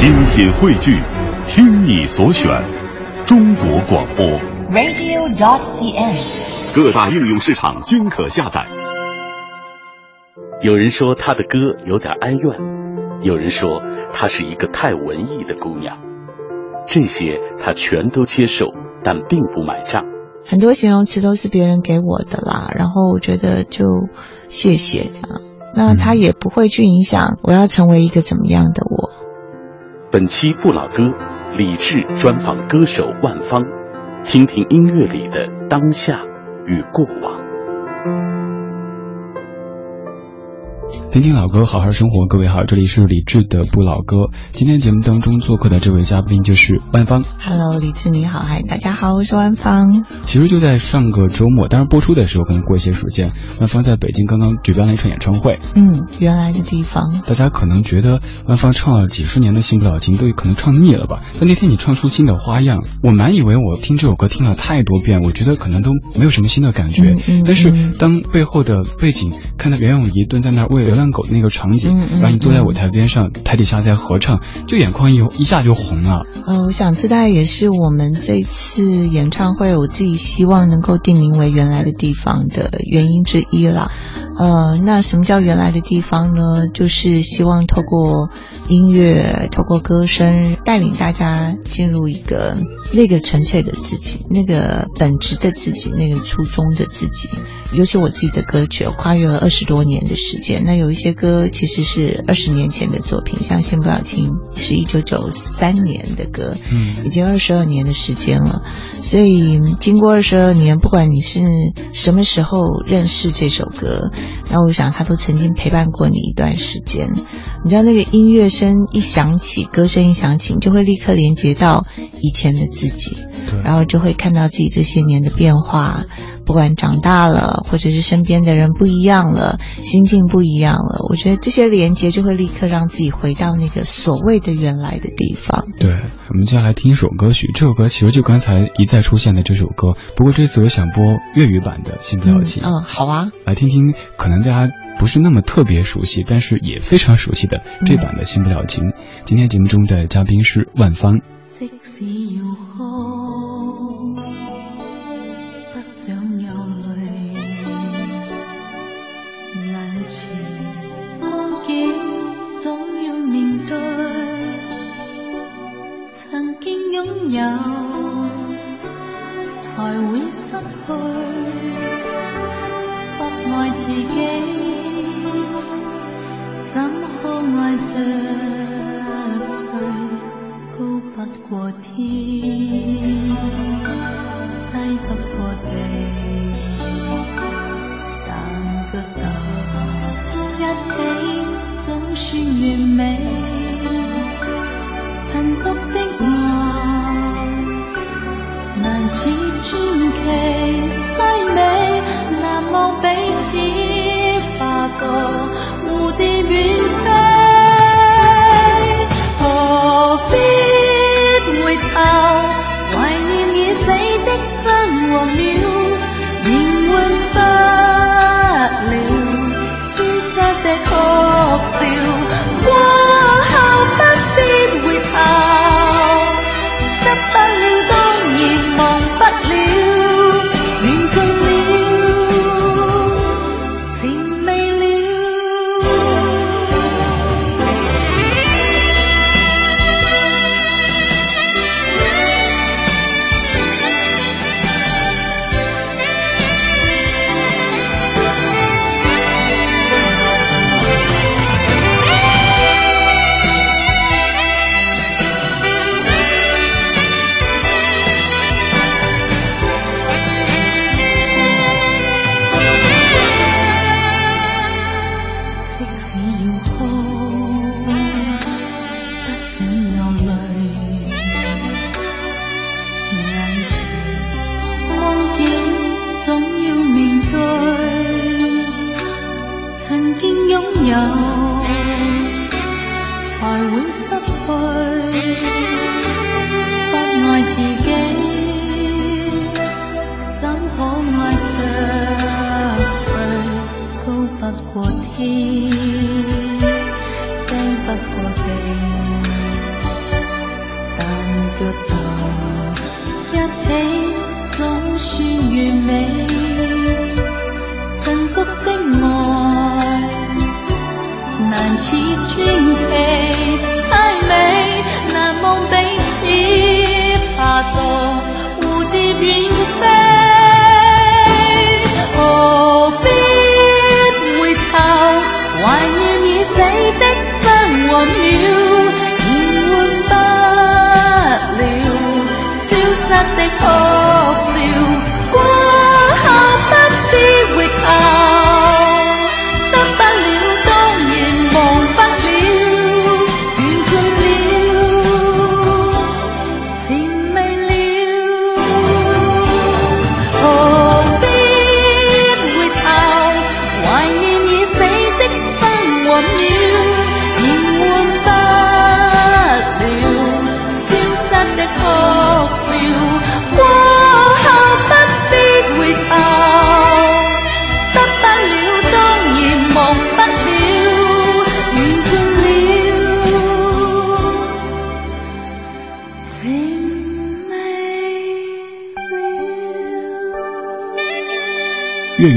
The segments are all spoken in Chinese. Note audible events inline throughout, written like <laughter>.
精品汇聚，听你所选，中国广播。radio.dot.cn，。各大应用市场均可下载。有人说她的歌有点哀怨，有人说她是一个太文艺的姑娘，这些她全都接受，但并不买账。很多形容词都是别人给我的啦，然后我觉得就谢谢这样，那他也不会去影响我要成为一个怎么样的我。本期不老歌，李志专访歌手万芳，听听音乐里的当下与过往。听听老歌，好好生活。各位好，这里是李志的不老歌。今天节目当中做客的这位嘉宾就是万芳。Hello，李志你好，嗨，大家好，我是万芳。其实就在上个周末，当然播出的时候可能过一些时间，万芳在北京刚刚举办了一场演唱会。嗯，原来的地方。大家可能觉得万芳唱了几十年的《新不了情》，都可能唱腻了吧？但那天你唱出新的花样，我满以为我听这首歌听了太多遍，我觉得可能都没有什么新的感觉。嗯嗯、但是当背后的背景看到袁咏仪蹲在那儿喂流浪狗那个场景，嗯嗯、然后你坐在舞台边上，台底下在合唱，就眼眶一一下就红了。呃，我想这大概也是我们这次演唱会，我自己希望能够定名为原来的地方的原因之一啦。呃，那什么叫原来的地方呢？就是希望透过音乐，透过歌声，带领大家进入一个那个纯粹的自己，那个本质的自己，那个初衷的自己。尤其我自己的歌曲，跨越了二十多年的时间。那有一些歌其实是二十年前的作品，像《新不了情》是一九九三年的歌，嗯，已经二十二年的时间了。所以经过二十二年，不管你是什么时候认识这首歌，那我想他都曾经陪伴过你一段时间。你知道那个音乐声一响起，歌声一响起，你就会立刻连接到以前的自己，然后就会看到自己这些年的变化。不管长大了，或者是身边的人不一样了，心境不一样了，我觉得这些连接就会立刻让自己回到那个所谓的原来的地方。对，我们接下来听一首歌曲，这首歌其实就刚才一再出现的这首歌，不过这次我想播粤语版的《新不了情》。嗯，好啊，来听听，可能大家不是那么特别熟悉，但是也非常熟悉的这版的《新不了情》。今天节目中的嘉宾是万芳。即使要有，才会失去。不爱自己，怎可爱着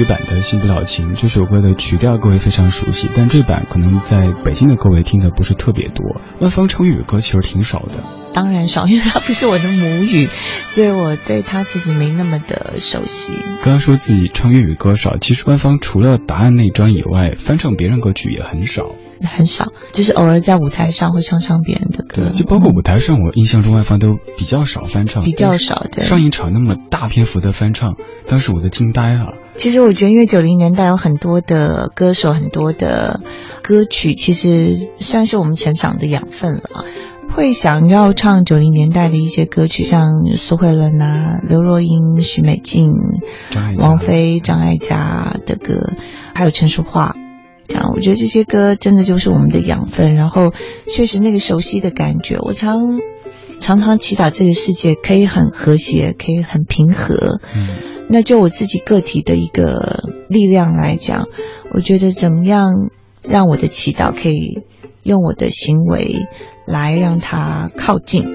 语版的《新不了情》这首歌的曲调各位非常熟悉，但这版可能在北京的各位听的不是特别多。万芳唱粤语歌其实挺少的，当然少，因为它不是我的母语，所以我对它其实没那么的熟悉。刚刚说自己唱粤语歌少，其实万芳除了答案那张以外，翻唱别人歌曲也很少。很少，就是偶尔在舞台上会唱唱别人的歌，就包括舞台上，我印象中万芳都比较少翻唱，比较少。对，上一场那么大篇幅的翻唱，当时我都惊呆了。其实我觉得，因为九零年代有很多的歌手，很多的歌曲，其实算是我们成长的养分了。会想要唱九零年代的一些歌曲，像苏慧伦啊、刘若英、许美静、王菲、张艾嘉的歌，还有陈淑桦。这样，我觉得这些歌真的就是我们的养分，然后确实那个熟悉的感觉，我常常常祈祷这个世界可以很和谐，可以很平和。嗯，那就我自己个体的一个力量来讲，我觉得怎么样让我的祈祷可以用我的行为来让它靠近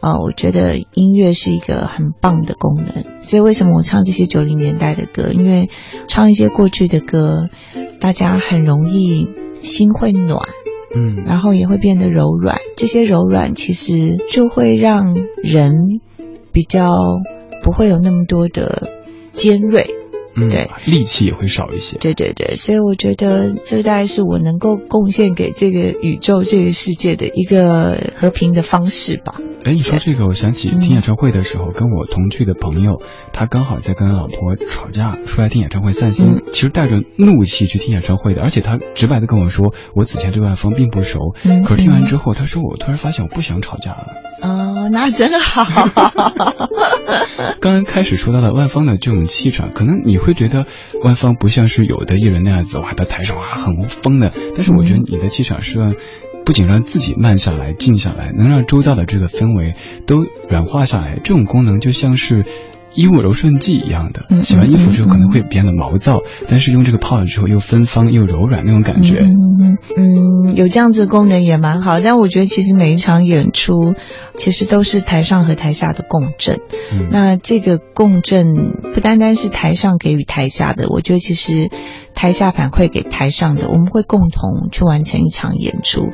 啊？我觉得音乐是一个很棒的功能，所以为什么我唱这些九零年代的歌？因为唱一些过去的歌。大家很容易心会暖，嗯，然后也会变得柔软。这些柔软其实就会让人比较不会有那么多的尖锐。嗯，对，力气也会少一些。对对对，所以我觉得这大概是我能够贡献给这个宇宙、这个世界的一个和平的方式吧。哎，你说这个，我想起听演唱会的时候，跟我同去的朋友，他刚好在跟老婆吵架，出来听演唱会散心，其实带着怒气去听演唱会的，而且他直白的跟我说，我此前对万峰并不熟，可是听完之后，他说我突然发现我不想吵架了。哦，那真好。<laughs> 刚刚开始说到了万峰的这种气场，可能你会觉得万芳不像是有的艺人那样子，哇，在台上哇很疯的。但是我觉得你的气场是让，不仅让自己慢下来、静下来，能让周遭的这个氛围都软化下来。这种功能就像是。衣物柔顺剂一样的，洗完衣服之后可能会变得毛躁，但是用这个泡了之后又芬芳又柔软那种感觉。嗯嗯，有这样子的功能也蛮好。但我觉得其实每一场演出，其实都是台上和台下的共振。那这个共振不单单是台上给予台下的，我觉得其实台下反馈给台上的，我们会共同去完成一场演出。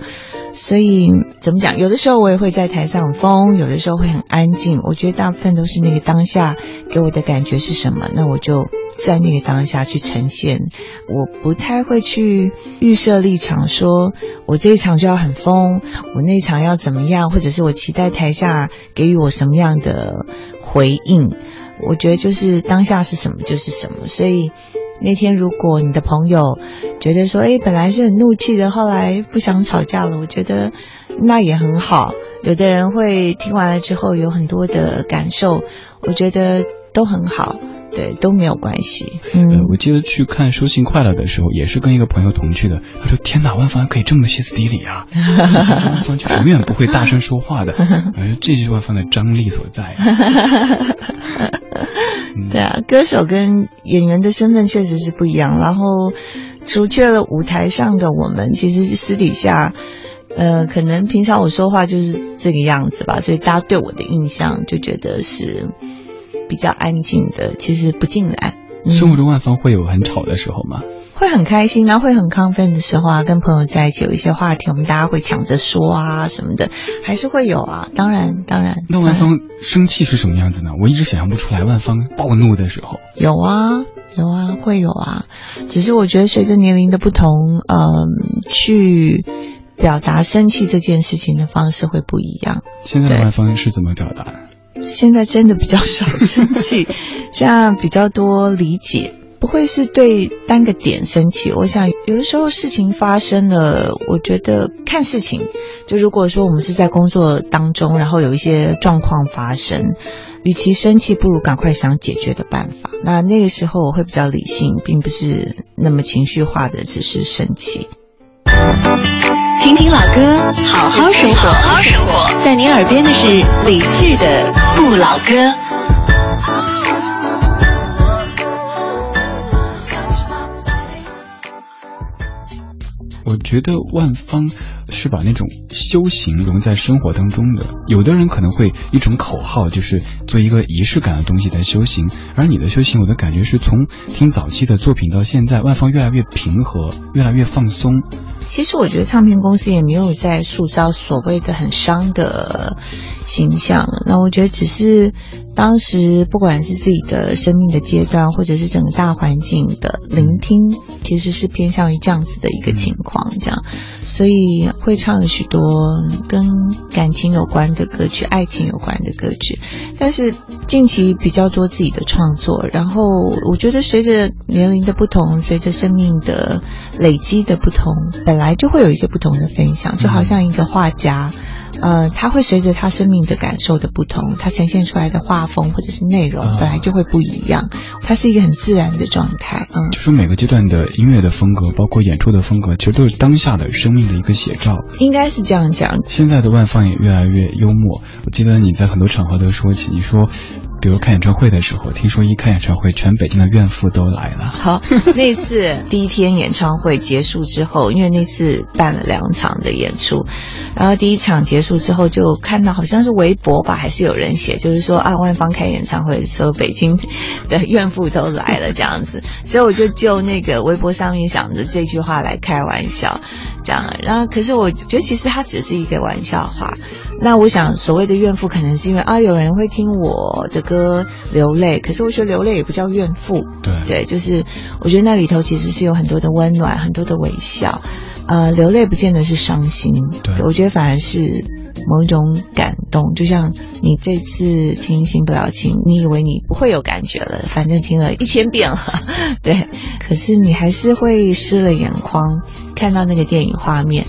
所以怎么讲？有的时候我也会在台上疯，有的时候会很安静。我觉得大部分都是那个当下给我的感觉是什么，那我就在那个当下去呈现。我不太会去预设立场，说我这一场就要很疯，我那场要怎么样，或者是我期待台下给予我什么样的回应。我觉得就是当下是什么就是什么，所以。那天如果你的朋友觉得说，哎，本来是很怒气的，后来不想吵架了，我觉得那也很好。有的人会听完了之后有很多的感受，我觉得都很好，对，都没有关系。嗯，我记得去看《收信快乐》的时候，也是跟一个朋友同去的。他说：“天哪，万芳可以这么歇斯底里啊！万芳就永远不会大声说话的，而这就是万芳的张力所在。<laughs> ”对啊，歌手跟演员的身份确实是不一样。然后，除却了舞台上的我们，其实私底下，呃，可能平常我说话就是这个样子吧，所以大家对我的印象就觉得是比较安静的。其实不尽然。生活中万芳会有很吵的时候吗？会很开心啊，会很亢奋的时候啊，跟朋友在一起有一些话题，我们大家会抢着说啊什么的，还是会有啊。当然，当然。那万芳生气是什么样子呢？我一直想象不出来万芳暴怒的时候。有啊，有啊，会有啊。只是我觉得随着年龄的不同，嗯，去表达生气这件事情的方式会不一样。现在的万芳是怎么表达？现在真的比较少生气，<laughs> 现在比较多理解，不会是对单个点生气。我想有的时候事情发生了，我觉得看事情，就如果说我们是在工作当中，然后有一些状况发生，与其生气，不如赶快想解决的办法。那那个时候我会比较理性，并不是那么情绪化的，只是生气。听听老歌，好好生活。好好生活，在您耳边的是李志的《不老歌》。我觉得万芳是把那种修行融在生活当中的。有的人可能会一种口号，就是做一个仪式感的东西在修行，而你的修行，我的感觉是从听早期的作品到现在，万芳越来越平和，越来越放松。其实我觉得唱片公司也没有在塑造所谓的很伤的形象，那我觉得只是当时不管是自己的生命的阶段，或者是整个大环境的聆听，其实是偏向于这样子的一个情况，这样，所以会唱许多跟感情有关的歌曲、爱情有关的歌曲，但是近期比较多自己的创作，然后我觉得随着年龄的不同，随着生命的累积的不同，本来就会有一些不同的分享，就好像一个画家，呃，他会随着他生命的感受的不同，他呈现出来的画风或者是内容本来就会不一样，它是一个很自然的状态，嗯就，说每个阶段的音乐的风格，包括演出的风格，其实都是当下的生命的一个写照。应该是这样讲。现在的万芳也越来越幽默。我记得你在很多场合都说起，你说，比如开演唱会的时候，听说一开演唱会，全北京的怨妇都来了。<laughs> 好，那次第一天演唱会结束之后，因为那次办了两场的演出，然后第一场结束之后就看到好像是微博吧，还是有人写，就是说啊，万芳开演唱会的时候，北京的怨妇都来了这样子，所以我就就那个微博上面想着这句话来开玩笑，这样，然后可是我觉得其实它只是一个玩笑话。那我想所谓的怨妇，可能是因为啊，有人会听我的歌流泪，可是我觉得流泪也不叫怨妇，对对，就是我觉得那里头其实是有很多的温暖，很多的微笑。呃，流泪不见得是伤心，对我觉得反而是某一种感动。就像你这次听《新不了情》，你以为你不会有感觉了，反正听了一千遍了，<laughs> 对，可是你还是会湿了眼眶，看到那个电影画面。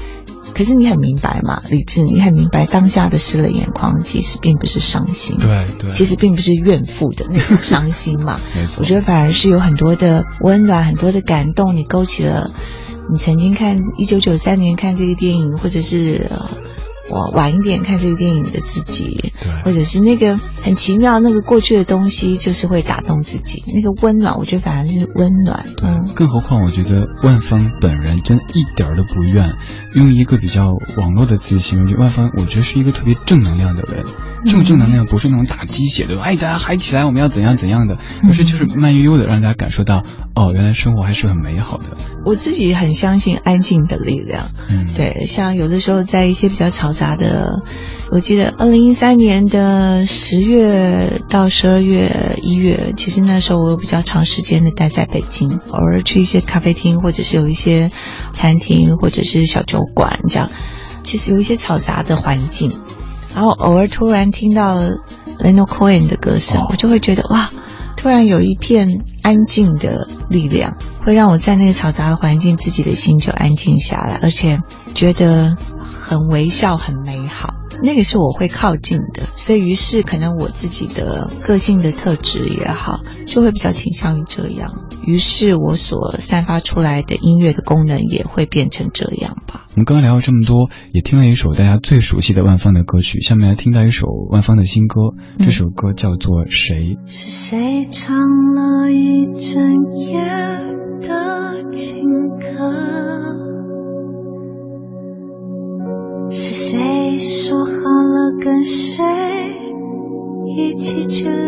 可是你很明白嘛，理智，你很明白当下的湿了眼眶，其实并不是伤心，对对，其实并不是怨妇的那种伤心嘛。<laughs> 没错。我觉得反而是有很多的温暖，很多的感动，你勾起了你曾经看一九九三年看这个电影，或者是呃我晚一点看这个电影的自己，对或者是那个很奇妙那个过去的东西，就是会打动自己。那个温暖，我觉得反而是温暖。对嗯，更何况我觉得万芳本人真一点儿都不怨，用一个比较网络的词形容，就万芳，我觉得是一个特别正能量的人。这种正能量不是那种打鸡血的，哎，大家嗨起来，我们要怎样怎样的，而是就是慢悠悠的让大家感受到，哦，原来生活还是很美好的。我自己很相信安静的力量。嗯，对，像有的时候在一些比较嘈杂的，我记得二零一三年的十月到十二月、一月，其实那时候我有比较长时间的待在北京，偶尔去一些咖啡厅，或者是有一些餐厅，或者是小酒馆这样，其实有一些嘈杂的环境，然后偶尔突然听到 Leonard Cohen 的歌声，哦我就会觉得哇，突然有一片安静的力量，会让我在那个嘈杂的环境，自己的心就安静下来，而且觉得很微笑、很美好。那个是我会靠近的，所以于是可能我自己的个性的特质也好，就会比较倾向于这样。于是我所散发出来的音乐的功能也会变成这样吧。我们刚刚聊了这么多，也听了一首大家最熟悉的万芳的歌曲，下面来听到一首万芳的新歌，这首歌叫做《谁》。是谁唱了一整夜的情歌？谁一起去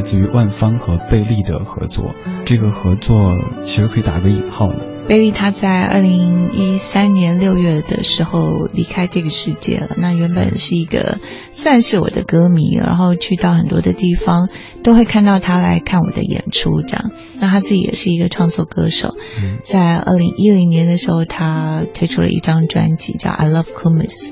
来自于万芳和贝利的合作，这个合作其实可以打个引号呢。贝利他在二零一三年六月的时候离开这个世界了。那原本是一个算是我的歌迷，然后去到很多的地方都会看到他来看我的演出，这样。那他自己也是一个创作歌手，嗯在二零一零年的时候，他推出了一张专辑叫《I Love Kumis》，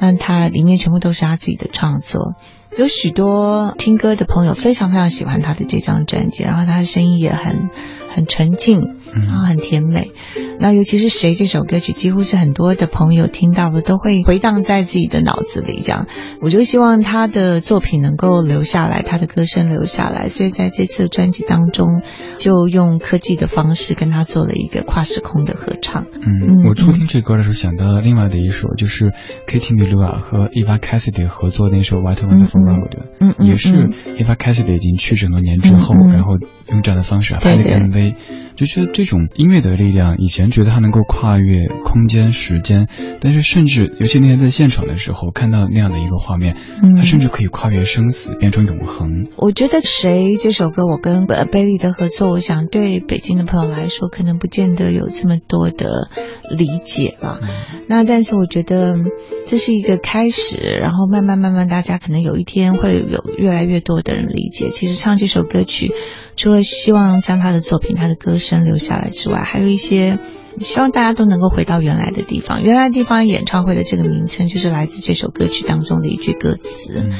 那他里面全部都是他自己的创作。有许多听歌的朋友非常非常喜欢他的这张专辑，然后他的声音也很很纯净，然后很甜美。那尤其是《谁》这首歌曲，几乎是很多的朋友听到了都会回荡在自己的脑子里。这样，我就希望他的作品能够留下来，他的歌声留下来。所以在这次专辑当中，就用科技的方式跟他做了一个跨时空的合唱。嗯，我初听这歌的时候想到了另外的一首，就是 Katy m i l u a 和 Eva Cassidy 合作的那首《White Wonderful Road》，嗯嗯也是 Eva Cassidy 已经去世很多年之后，然后用这样的方式拍了一个 MV，就觉得这种音乐的力量，以前觉得他能够跨越空间、时间，但是甚至尤其那天在现场的时候看到那样的一个画面，嗯它甚至可以跨越生死，变成永恒。我觉得《谁》这首歌，我跟呃贝利的合作，我想对北京的朋友来说，可能不见得有这么多的理解了。那但是我觉得这是一个开始，然后慢慢慢慢，大家可能有一天会有越来越多的人理解。其实唱这首歌曲，除了希望将他的作品、他的歌声留下来之外，还有一些。希望大家都能够回到原来的地方。原来的地方演唱会的这个名称，就是来自这首歌曲当中的一句歌词。嗯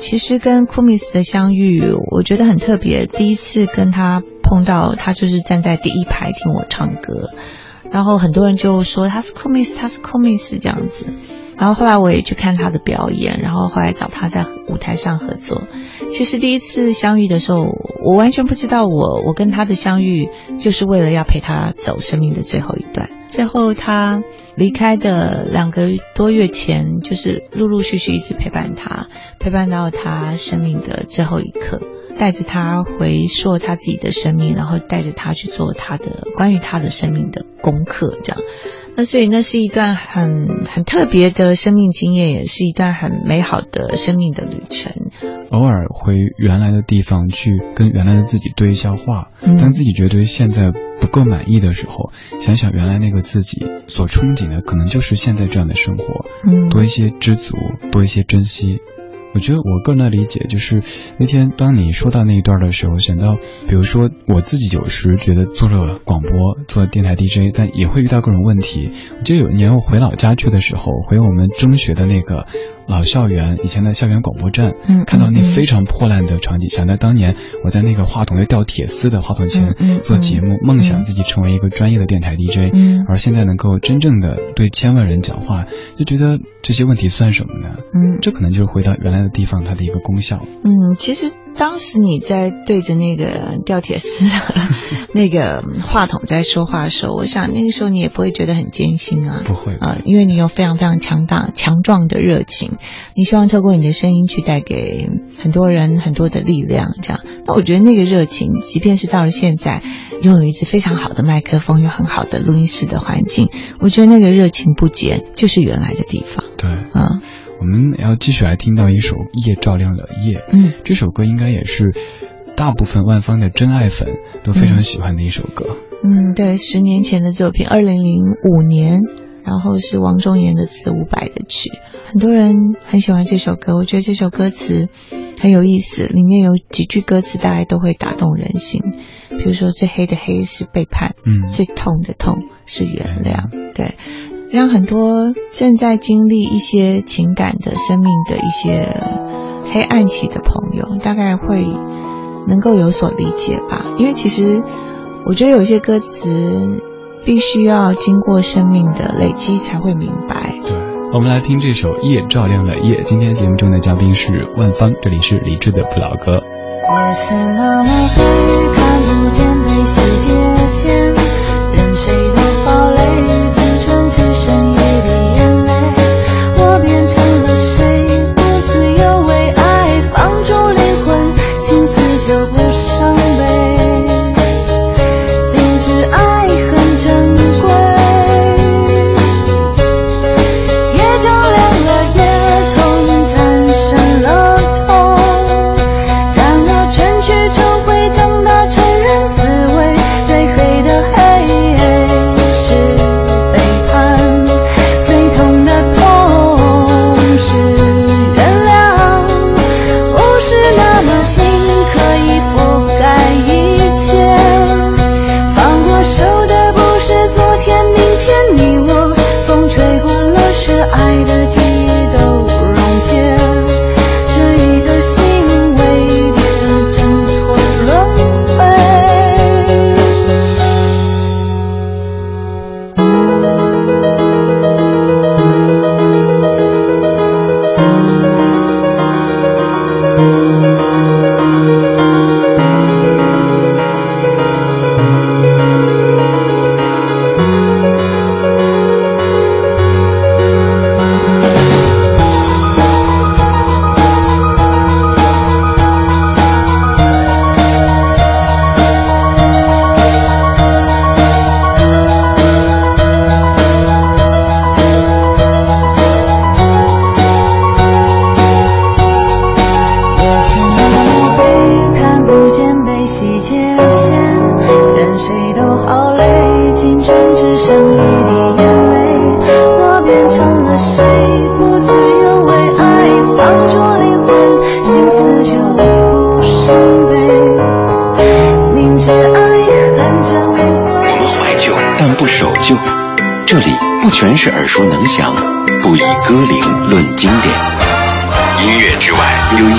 其实跟库米斯的相遇，我觉得很特别。第一次跟他碰到，他就是站在第一排听我唱歌，然后很多人就说他是库米斯，他是库米斯这样子。然后后来我也去看他的表演，然后后来找他在舞台上合作。其实第一次相遇的时候，我完全不知道我我跟他的相遇就是为了要陪他走生命的最后一段。最后他离开的两个多月前，就是陆陆续续一直陪伴他，陪伴到他生命的最后一刻，带着他回溯他自己的生命，然后带着他去做他的关于他的生命的功课，这样。那所以那是一段很很特别的生命经验，也是一段很美好的生命的旅程。偶尔回原来的地方去跟原来的自己对一下话，嗯当自己觉得现在不够满意的时候，想想原来那个自己所憧憬的，可能就是现在这样的生活，嗯，多一些知足，多一些珍惜。我觉得我个人的理解就是，那天当你说到那一段的时候，想到，比如说我自己有时觉得做了广播，做电台 DJ，但也会遇到各种问题。我记得有一年我回老家去的时候，回我们中学的那个老校园，以前的校园广播站，嗯看到那非常破烂的场景，想到当年我在那个话筒要掉铁丝的话筒前做节目，梦想自己成为一个专业的电台 DJ，嗯而现在能够真正的对千万人讲话，就觉得这些问题算什么呢？嗯这可能就是回到原来的地方它的一个功效。嗯，其实当时你在对着那个吊铁丝的 <laughs> 那个话筒在说话的时候，我想那个时候你也不会觉得很艰辛啊。不会啊、因为你有非常非常强大、强壮的热情，你希望透过你的声音去带给很多人很多的力量，这样。那我觉得那个热情，即便是到了现在，拥有一支非常好的麦克风，有很好的录音室的环境，我觉得那个热情不减，就是原来的地方。对，啊，我们要继续来听到一首《夜照亮了夜》。嗯这首歌应该也是大部分万芳的真爱粉都非常喜欢的一首歌。嗯，对，十年前的作品，二零零五年然后是王中言的词，伍佰的曲。很多人很喜欢这首歌，我觉得这首歌词很有意思，里面有几句歌词大概都会打动人心。比如说，最黑的黑是背叛，嗯最痛的痛是原谅，对，让很多正在经历一些情感的生命的一些黑暗期的朋友，大概会能够有所理解吧。因为其实我觉得有些歌词必须要经过生命的累积才会明白。对，我们来听这首《夜照亮了夜》。今天节目中的嘉宾是万芳，这里是理智的不老歌。夜是那么黑，看不见悲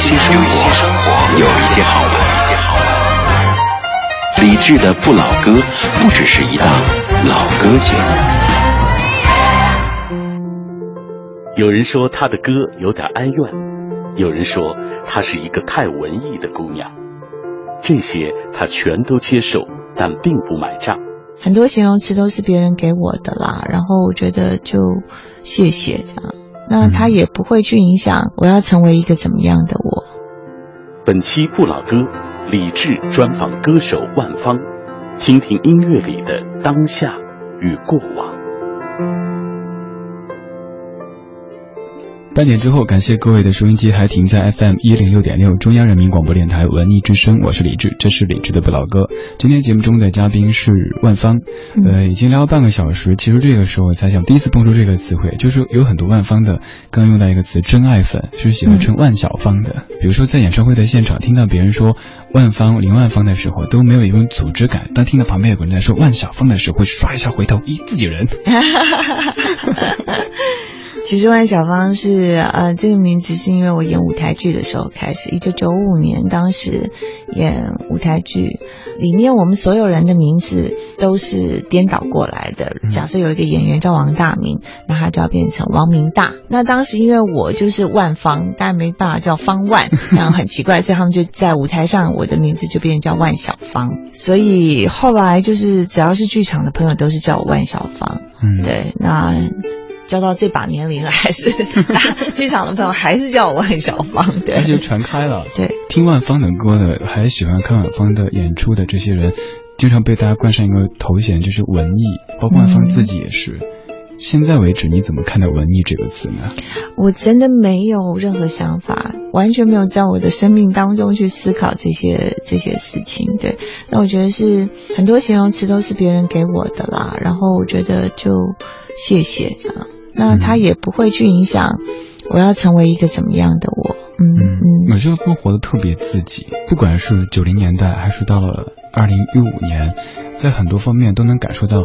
些生活，有一些好玩，一些好玩。理智的不老歌，不只是一档老歌节目。有人说他的歌有点哀怨，有人说她是一个太文艺的姑娘，这些他全都接受，但并不买账。很多形容词都是别人给我的啦，然后我觉得就谢谢这样，那他也不会去影响我要成为一个怎么样的我。本期不老歌，李志专访歌手万芳，听听音乐里的当下与过往。半点之后，感谢各位的收音机还停在 FM 一零六点六中央人民广播电台文艺之声，我是李志，这是李志的不老歌。今天节目中的嘉宾是万芳，呃，已经聊了半个小时，其实这个时候我才想第一次蹦出这个词汇，就是有很多万芳的，刚刚用到一个词“真爱粉”，是喜欢称万小芳的。比如说在演唱会的现场，听到别人说万芳、林万芳的时候，都没有一种组织感；当听到旁边有个人在说万小芳的时候，会刷一下回头，咦，自己人。<laughs> 其实万小芳是呃这个名字是因为我演舞台剧的时候开始，一九九五年当时演舞台剧，里面我们所有人的名字都是颠倒过来的。假设有一个演员叫王大明，那他就要变成王明大。那当时因为我就是万芳，但没办法叫方万，<laughs> 这样很奇怪，所以他们就在舞台上我的名字就变成叫万小芳。所以后来就是只要是剧场的朋友都是叫我万小芳。嗯，对，那。交到这把年龄了，还是剧场的朋友还是叫我万小芳，对，而且传开了。对，听万芳的歌的，还喜欢看万芳的演出的这些人，经常被大家冠上一个头衔，就是文艺，包括万芳自己也是。现在为止，你怎么看待“文艺”这个词呢？我真的没有任何想法，完全没有在我的生命当中去思考这些这些事情。对，那我觉得是很多形容词都是别人给我的啦，然后我觉得就谢谢这样。那他也不会去影响我要成为一个怎么样的我。嗯嗯，我觉得他活得特别自己，不管是九零年代还是到了二零一五年，在很多方面都能感受到。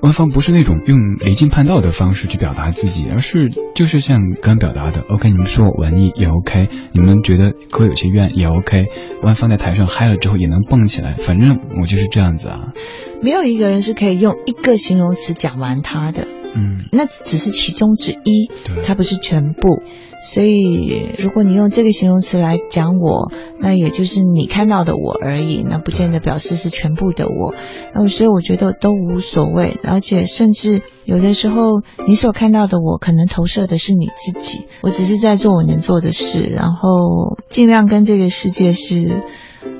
官方不是那种用离经叛道的方式去表达自己，而是就是像刚表达的，OK，你们说我文艺也 OK，你们觉得歌有些怨也 OK，官方在台上嗨了之后也能蹦起来，反正我就是这样子啊。没有一个人是可以用一个形容词讲完他的，嗯，那只是其中之一，对，它不是全部。所以，如果你用这个形容词来讲我，那也就是你看到的我而已，那不见得表示是全部的我。那所以我觉得都无所谓，而且甚至有的时候，你所看到的我，可能投射的是你自己。我只是在做我能做的事，然后尽量跟这个世界是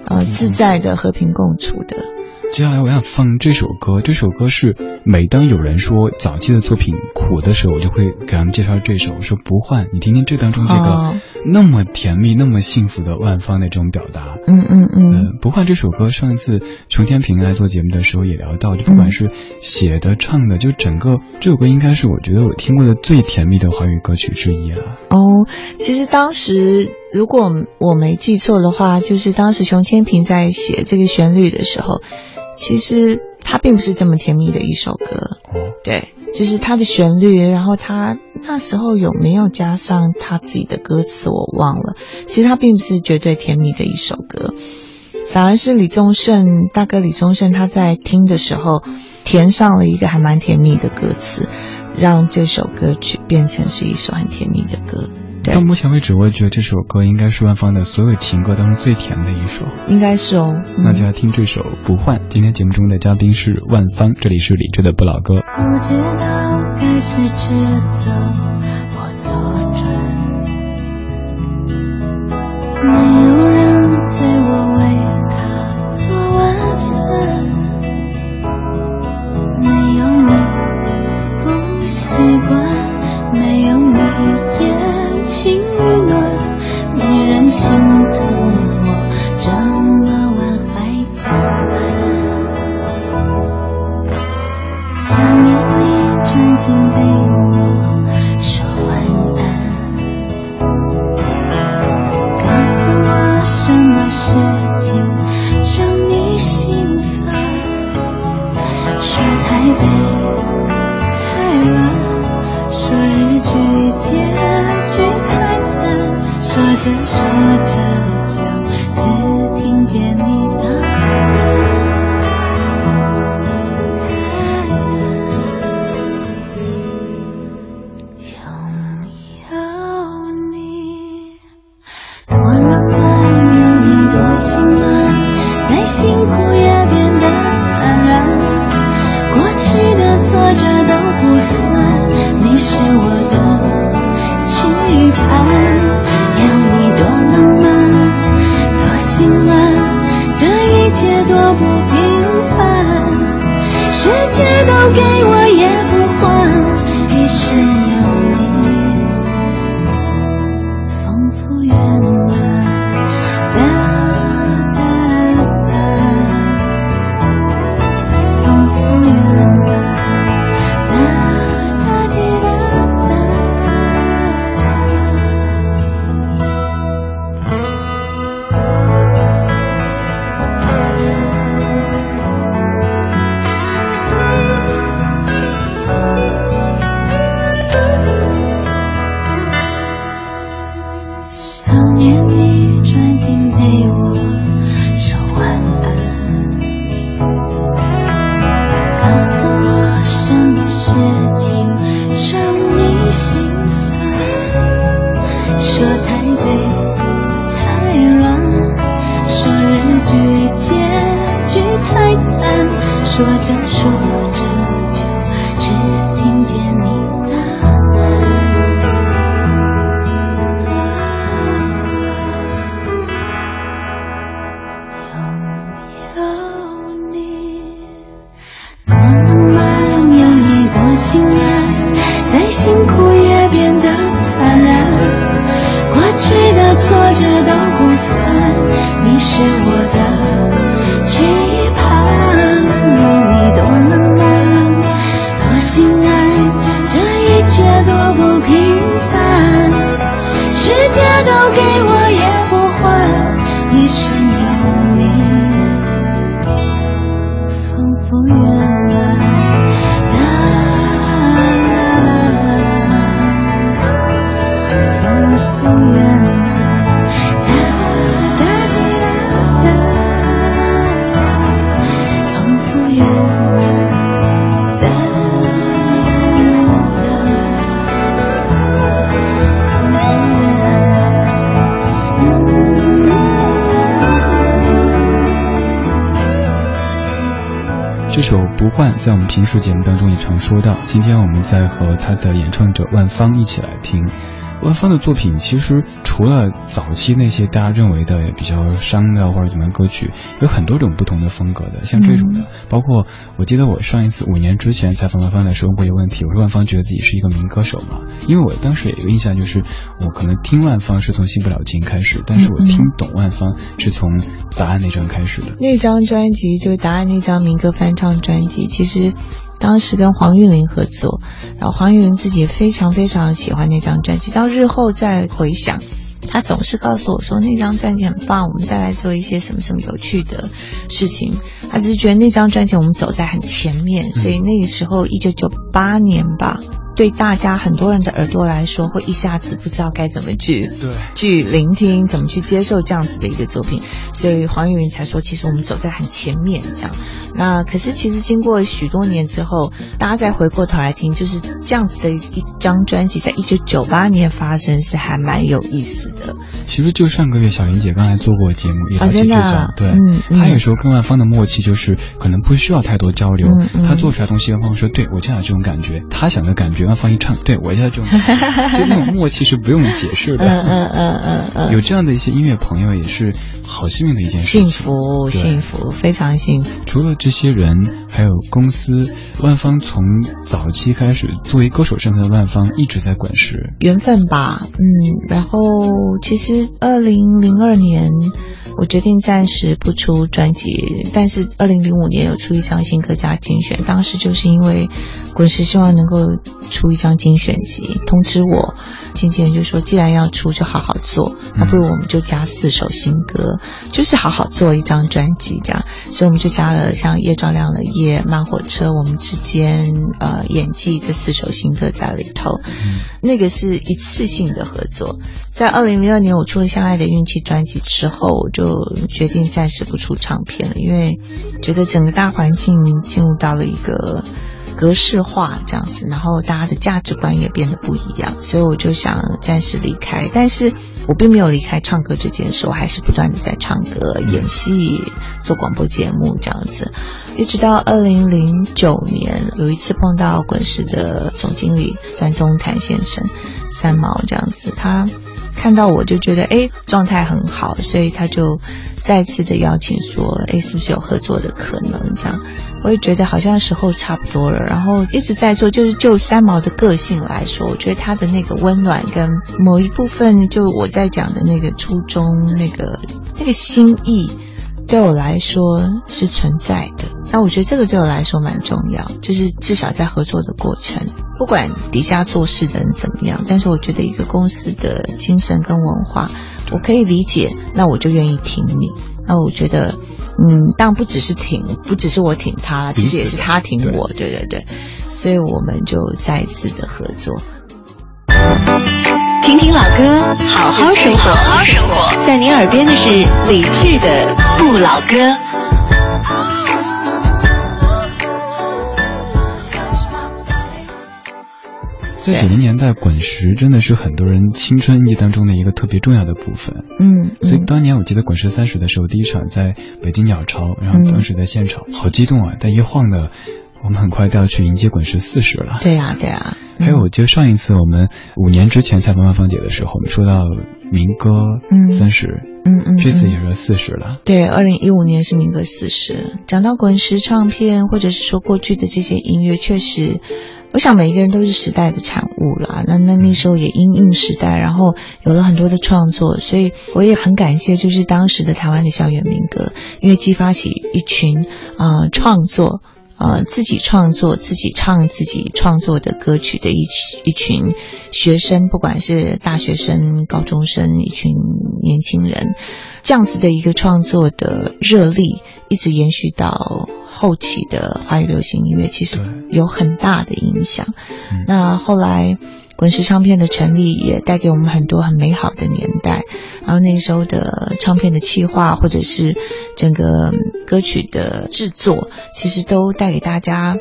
呃自在的、和平共处的。接下来我想放这首歌，这首歌是每当有人说早期的作品苦的时候，我就会给他们介绍这首，说不换，你听听这当中这个那么甜蜜、那么幸福的万芳那种表达。嗯嗯嗯，不换这首歌，上一次熊天平来做节目的时候也聊到，就不管是写的、唱的，就整个这首歌应该是我觉得我听过的最甜蜜的华语歌曲之一了。哦，其实当时如果我没记错的话，就是当时熊天平在写这个旋律的时候。其实它并不是这么甜蜜的一首歌，对，就是它的旋律，然后他那时候有没有加上他自己的歌词我忘了。其实它并不是绝对甜蜜的一首歌，反而是李宗盛大哥李宗盛他在听的时候填上了一个还蛮甜蜜的歌词，让这首歌曲变成是一首很甜蜜的歌。到目前为止，我也觉得这首歌应该是万芳的所有情歌当中最甜的一首，应该是哦。那就来听这首《不换》。今天节目中的嘉宾是万芳，这里是李志的不老歌。我知道该是直走或左转，没有人催我为他做晚饭，没有你不习惯，》评书节目当中也常说到。今天我们在和他的演唱者万芳一起来听。万芳的作品其实除了早期那些大家认为的比较伤的或者怎么样歌曲，有很多种不同的风格的，像这种的，包括我记得我上一次五年之前采访万芳的时候问过一个问题，我说万芳觉得自己是一个民歌手吗？因为我当时有一个印象就是，我可能听万芳是从《新不了情》开始，但是我听懂万芳是从《答案》那张开始的。那张专辑就是《答案》那张民歌翻唱专辑，其实当时跟黄韵玲合作，然后黄韵玲自己也非常非常喜欢那张专辑。到日后再回想，他总是告诉我说那张专辑很棒，我们再来做一些什么什么有趣的事情。他只是觉得那张专辑我们走在很前面，所以那个时候一九九八年吧。对大家很多人的耳朵来说，会一下子不知道该怎么去对去聆听，怎么去接受这样子的一个作品，所以黄韵云才说，其实我们走在很前面这样。那可是其实经过许多年之后，大家再回过头来听，就是这样子的一张专辑，在一九九八年发生，是还蛮有意思的。其实就上个月，小林姐刚才做过节目，也啊聊起这真的啊张，对，嗯嗯她有时候跟万芳的默契就是可能不需要太多交流，嗯嗯她做出来东西，万芳说对我就要这种感觉，她想的感觉，万芳一唱，对我就要这种，<laughs> 就那种默契是不用解释的。嗯嗯嗯嗯嗯，有这样的一些音乐朋友也是好幸运的一件事情。幸福幸福，非常幸福。除了这些人，还有公司，万方从早期开始作为歌手身份的万方一直在滚石。缘分吧，嗯，然后其实二零零二年我决定暂时不出专辑，但是二零零五年有出一张新歌加精选，当时就是因为滚石希望能够出一张精选集，通知我，经纪人就说既然要出就好好做，那不如我们就加四首新歌，就是好好做一张专辑这样，所以我们就加了像叶照亮的夜、慢火车、我们之间、呃演技这四首新歌在里头。那个是一次性的合作。在二零零二年我出了《相爱的运气》专辑之后，我就决定暂时不出唱片了，因为觉得整个大环境进入到了一个格式化这样子，然后大家的价值观也变得不一样，所以我就想暂时离开。但是我并没有离开唱歌这件事，我还是不断的在唱歌、演戏、做广播节目这样子，一直到二零零九年有一次碰到滚石的总经理段宗谭先生三毛这样子，他看到我就觉得哎状态很好，所以他就再次的邀请说，哎是不是有合作的可能这样。我也觉得好像时候差不多了，然后一直在做。就是就三毛的个性来说，我觉得他的那个温暖跟某一部分，就我在讲的那个初衷，那个那个心意，对我来说是存在的。那我觉得这个对我来说蛮重要，就是至少在合作的过程，不管底下做事的人怎么样，但是我觉得一个公司的精神跟文化，我可以理解，那我就愿意挺你。那我觉得。嗯，当然不只是挺，不只是我挺他啦，其实也是他挺我，对对对，所以我们就再一次的合作。听听老歌，好好生活，好好生活。在您耳边的是李志的《不老歌》。在九零年代，滚石真的是很多人青春印记当中的一个特别重要的部分。嗯，所以当年我记得滚石三十的时候，第一场在北京鸟巢，然后当时在现场，好激动啊！但一晃的，我们很快都要去迎接滚石四十了。对呀、对呀、还有，我记得上一次我们五年之前采访万芳姐的时候，我们说到民歌嗯三十、嗯嗯，这次嗯也是四十了。对，二零一五年是民歌四十。讲到滚石唱片，或者是说过去的这些音乐，确实，我想每一个人都是时代的产物啦。那那那时候也因应时代，然后有了很多的创作，所以我也很感谢，就是当时的台湾的校园民歌，因为激发起一群啊、呃创作。呃，自己创作、自己唱、自己创作的歌曲的一群一群学生，不管是大学生、高中生，一群年轻人，这样子的一个创作的热力，一直延续到后期的华语流行音乐其实有很大的影响。嗯那后来滚石唱片的成立也带给我们很多很美好的年代，然后那时候的唱片的企划或者是整个嗯歌曲的制作，其实都带给大家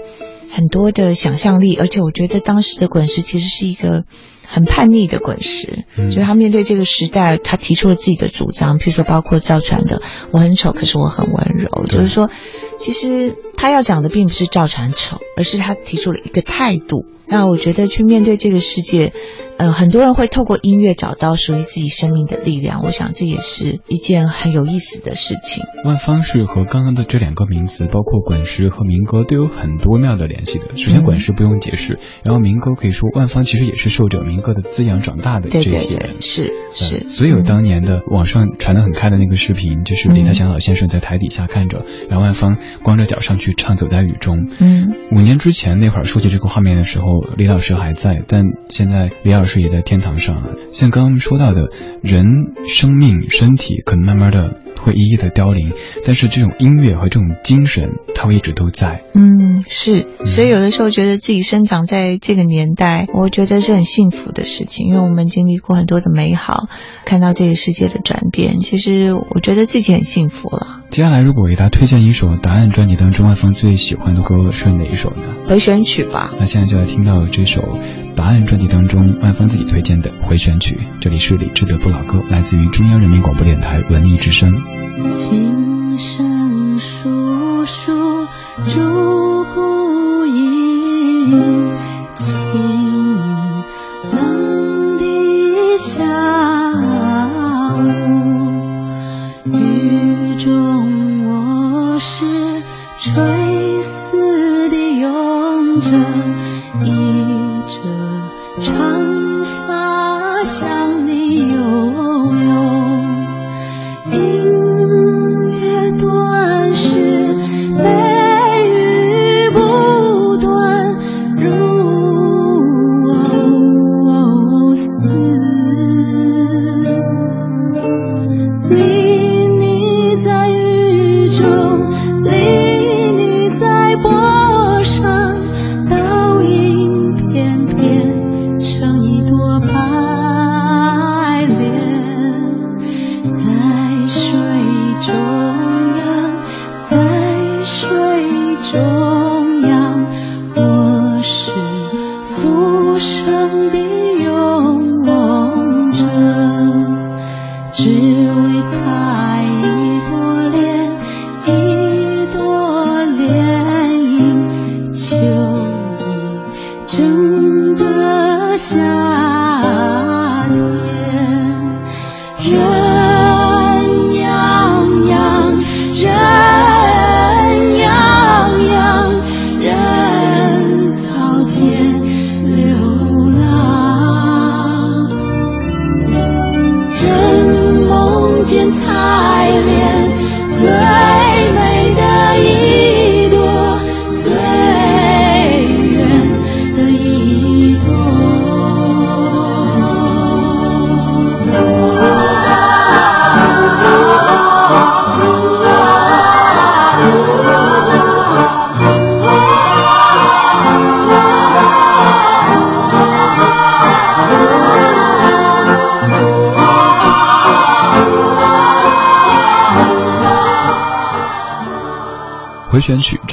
很多的想象力，而且我觉得当时的滚石其实是一个很叛逆的滚石，嗯。就是他面对这个时代，他提出了自己的主张，譬如说包括赵传的“我很丑，可是我很温柔”，就是说，其实他要讲的并不是赵传丑，而是他提出了一个态度。那我觉得去面对这个世界，呃，很多人会透过音乐找到属于自己生命的力量。我想这也是一件很有意思的事情。万方是和刚刚的这两个名词，包括滚石和民歌，都有很多妙的联系的。首先，嗯滚石不用解释，然后民歌可以说万方其实也是受着民歌的滋养长大的这一批人对，。是是呃，所以有当年的网上传的很开的那个视频，就是李泰祥老先生在台底下看着，然后万方光着脚上去唱《走在雨中》。嗯五年之前那会儿说起这个画面的时候，李老师还在，但现在李老师也在天堂上了。像刚刚说到的，人生命、身体可能慢慢的会一一的凋零，但是这种音乐和这种精神，它会一直都在。嗯，是，所以有的时候觉得自己生长在这个年代，我觉得是很幸福的事情，因为我们经历过很多的美好，看到这个世界的转变，其实我觉得自己很幸福了。接下来，如果给大家推荐一首《答案》专辑当中万芳最喜欢的歌是哪一首呢？回旋曲吧，那现在就来听到这首《答案》专辑当中万芳自己推荐的回旋曲。这里是李志的不老歌，来自于中央人民广播电台文艺之声。琴声疏疏，竹不音，轻冷的下午，雨中我是垂死的勇者唱。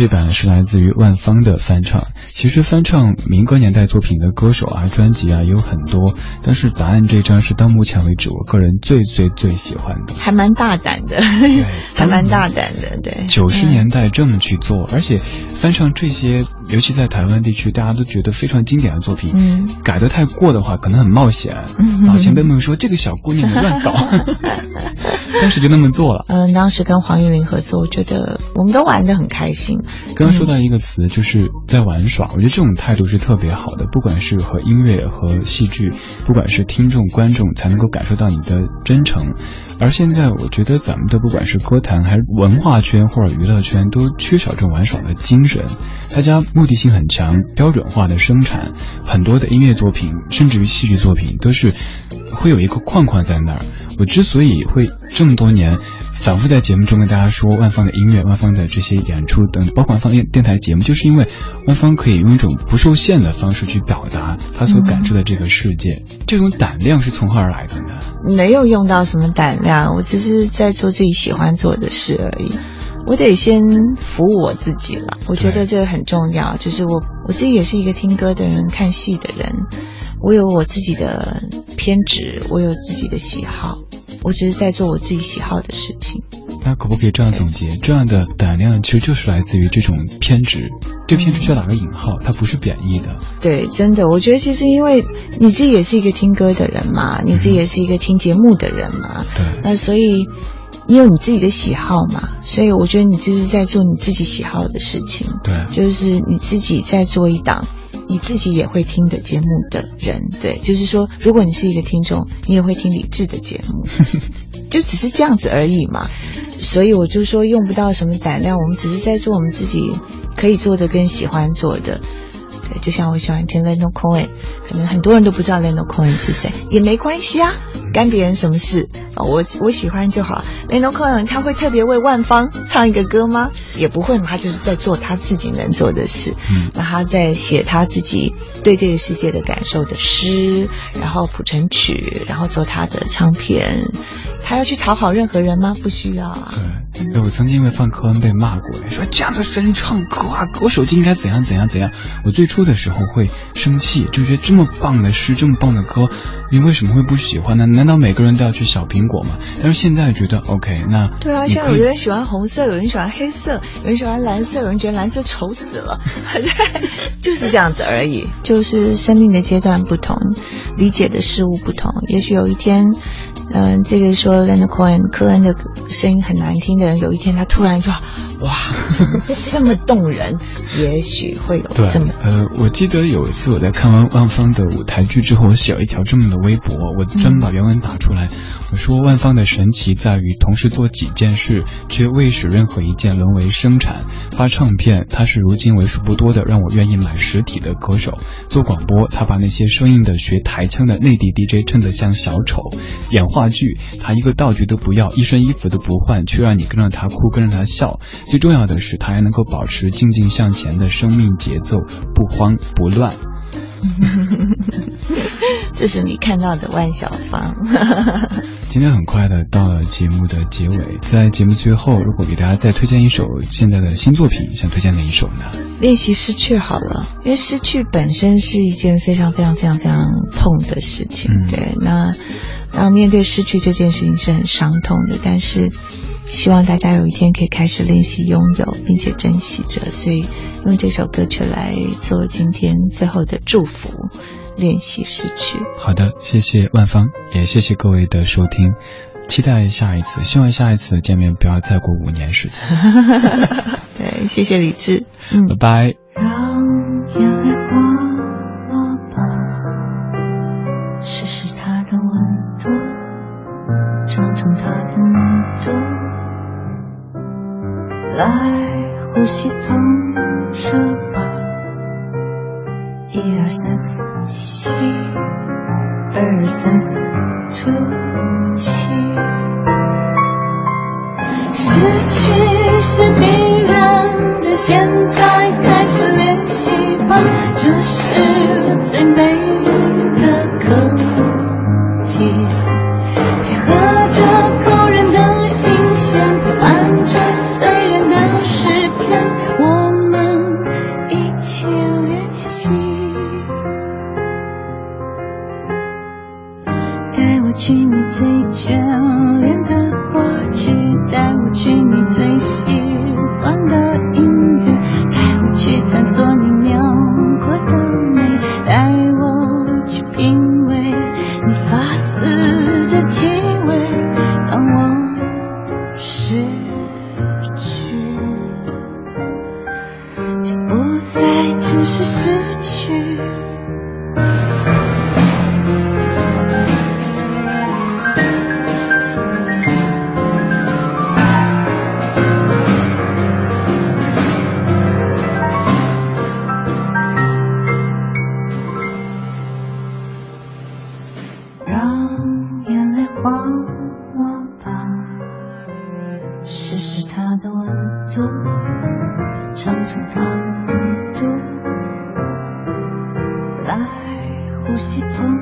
这版是来自于万芳的翻唱。其实翻唱民歌年代作品的歌手啊、专辑啊也有很多，但是答案这张是到目前为止我个人最最最喜欢的。还蛮大胆的，还蛮大胆的，对。九十年代这么去做，而且翻唱这些，尤其在台湾地区，大家都觉得非常经典的作品，嗯改得太过的话，可能很冒险。嗯老前辈们说这个小姑娘你乱搞，<laughs> 当时就那么做了。嗯，当时跟黄韵玲合作，我觉得我们都玩得很开心。刚刚说到一个词，就是在玩耍，我觉得这种态度是特别好的，不管是和音乐和戏剧，不管是听众观众，才能够感受到你的真诚。而现在，我觉得咱们的不管是歌坛还是文化圈或者娱乐圈，都缺少这种玩耍的精神。大家目的性很强，标准化的生产，很多的音乐作品，甚至于戏剧作品，都是会有一个框框在那儿。我之所以会这么多年反复在节目中跟大家说万芳的音乐、万芳的这些演出等，包括万芳电电台节目，就是因为万芳可以用一种不受限的方式去表达他所感知的这个世界。这种胆量是从何而来的呢？没有用到什么胆量，我只是在做自己喜欢做的事而已。我得先服我自己了，我觉得这个很重要。就是我我自己也是一个听歌的人、看戏的人，我有我自己的偏执，我有自己的喜好，我只是在做我自己喜好的事情。那可不可以这样总结？这样的胆量其实就是来自于这种偏执，对偏执需要打个引号，它不是贬义的。对，真的，我觉得其实因为你自己也是一个听歌的人嘛，你自己也是一个听节目的人嘛，对，那所以。你有你自己的喜好嘛？所以我觉得你就是在做你自己喜好的事情。对，就是你自己在做一档你自己也会听的节目的人。对，就是说，如果你是一个听众，你也会听李志的节目，<laughs> 就只是这样子而已嘛。所以我就说用不到什么胆量，我们只是在做我们自己可以做的跟喜欢做的。对，就像我喜欢听 Leonard Cohen，可能很多人都不知道 Leonard Cohen 是谁，也没关系啊。干别人什么事啊？我我喜欢就好。雷诺科恩他会特别为万芳唱一个歌吗？也不会嘛，他就是在做他自己能做的事。嗯，那他在写他自己对这个世界的感受的诗，然后谱成曲，然后做他的唱片。他要去讨好任何人吗？不需要啊。对，我曾经因为范科恩被骂过，说这样的声音唱歌啊，歌手机应该怎样怎样怎样。我最初的时候会生气，就觉得这么棒的诗，这么棒的歌。你为什么会不喜欢呢？难道每个人都要去小苹果吗？但是现在觉得 OK，那对啊，现在有人喜欢红色，有人喜欢黑色，有人喜欢蓝色，有人觉得蓝色丑死了，<laughs> 就是这样子而已。就是生命的阶段不同，理解的事物不同。也许有一天，嗯，这个说 Leonard Cohen 科恩的声音很难听的人，有一天他突然说。<laughs> 哇，这么动人，也许会有这么。呃，我记得有一次我在看完万芳的舞台剧之后，我写了一条这么的微博，我专门把原文打出来。我说万芳的神奇在于同时做几件事，却未使任何一件沦为生产。发唱片，他是如今为数不多的让我愿意买实体的歌手。做广播，他把那些生硬的学台腔的内地 DJ 衬得像小丑。演话剧，他一个道具都不要，一身衣服都不换，却让你跟着他哭，跟着他笑。最重要的是，他还能够保持静静向前的生命节奏，不慌不乱。<laughs> 这是你看到的万小芳。<laughs> 今天很快的到了节目的结尾，在节目最后，如果给大家再推荐一首现在的新作品，想推荐哪一首呢？练习失去好了，因为失去本身是一件非常非常非常非常痛的事情。对，那然后面对失去这件事情是很伤痛的，但是。希望大家有一天可以开始练习拥有，并且珍惜着，所以用这首歌曲来做今天最后的祝福。练习失去。好的，谢谢万芳，也谢谢各位的收听，期待下一次，希望下一次见面不要再过五年时间。<laughs> 对，谢谢李志，嗯，拜拜。让眼泪来呼吸，透着吧。一二三四，吸；二三四，梦中来，呼吸痛。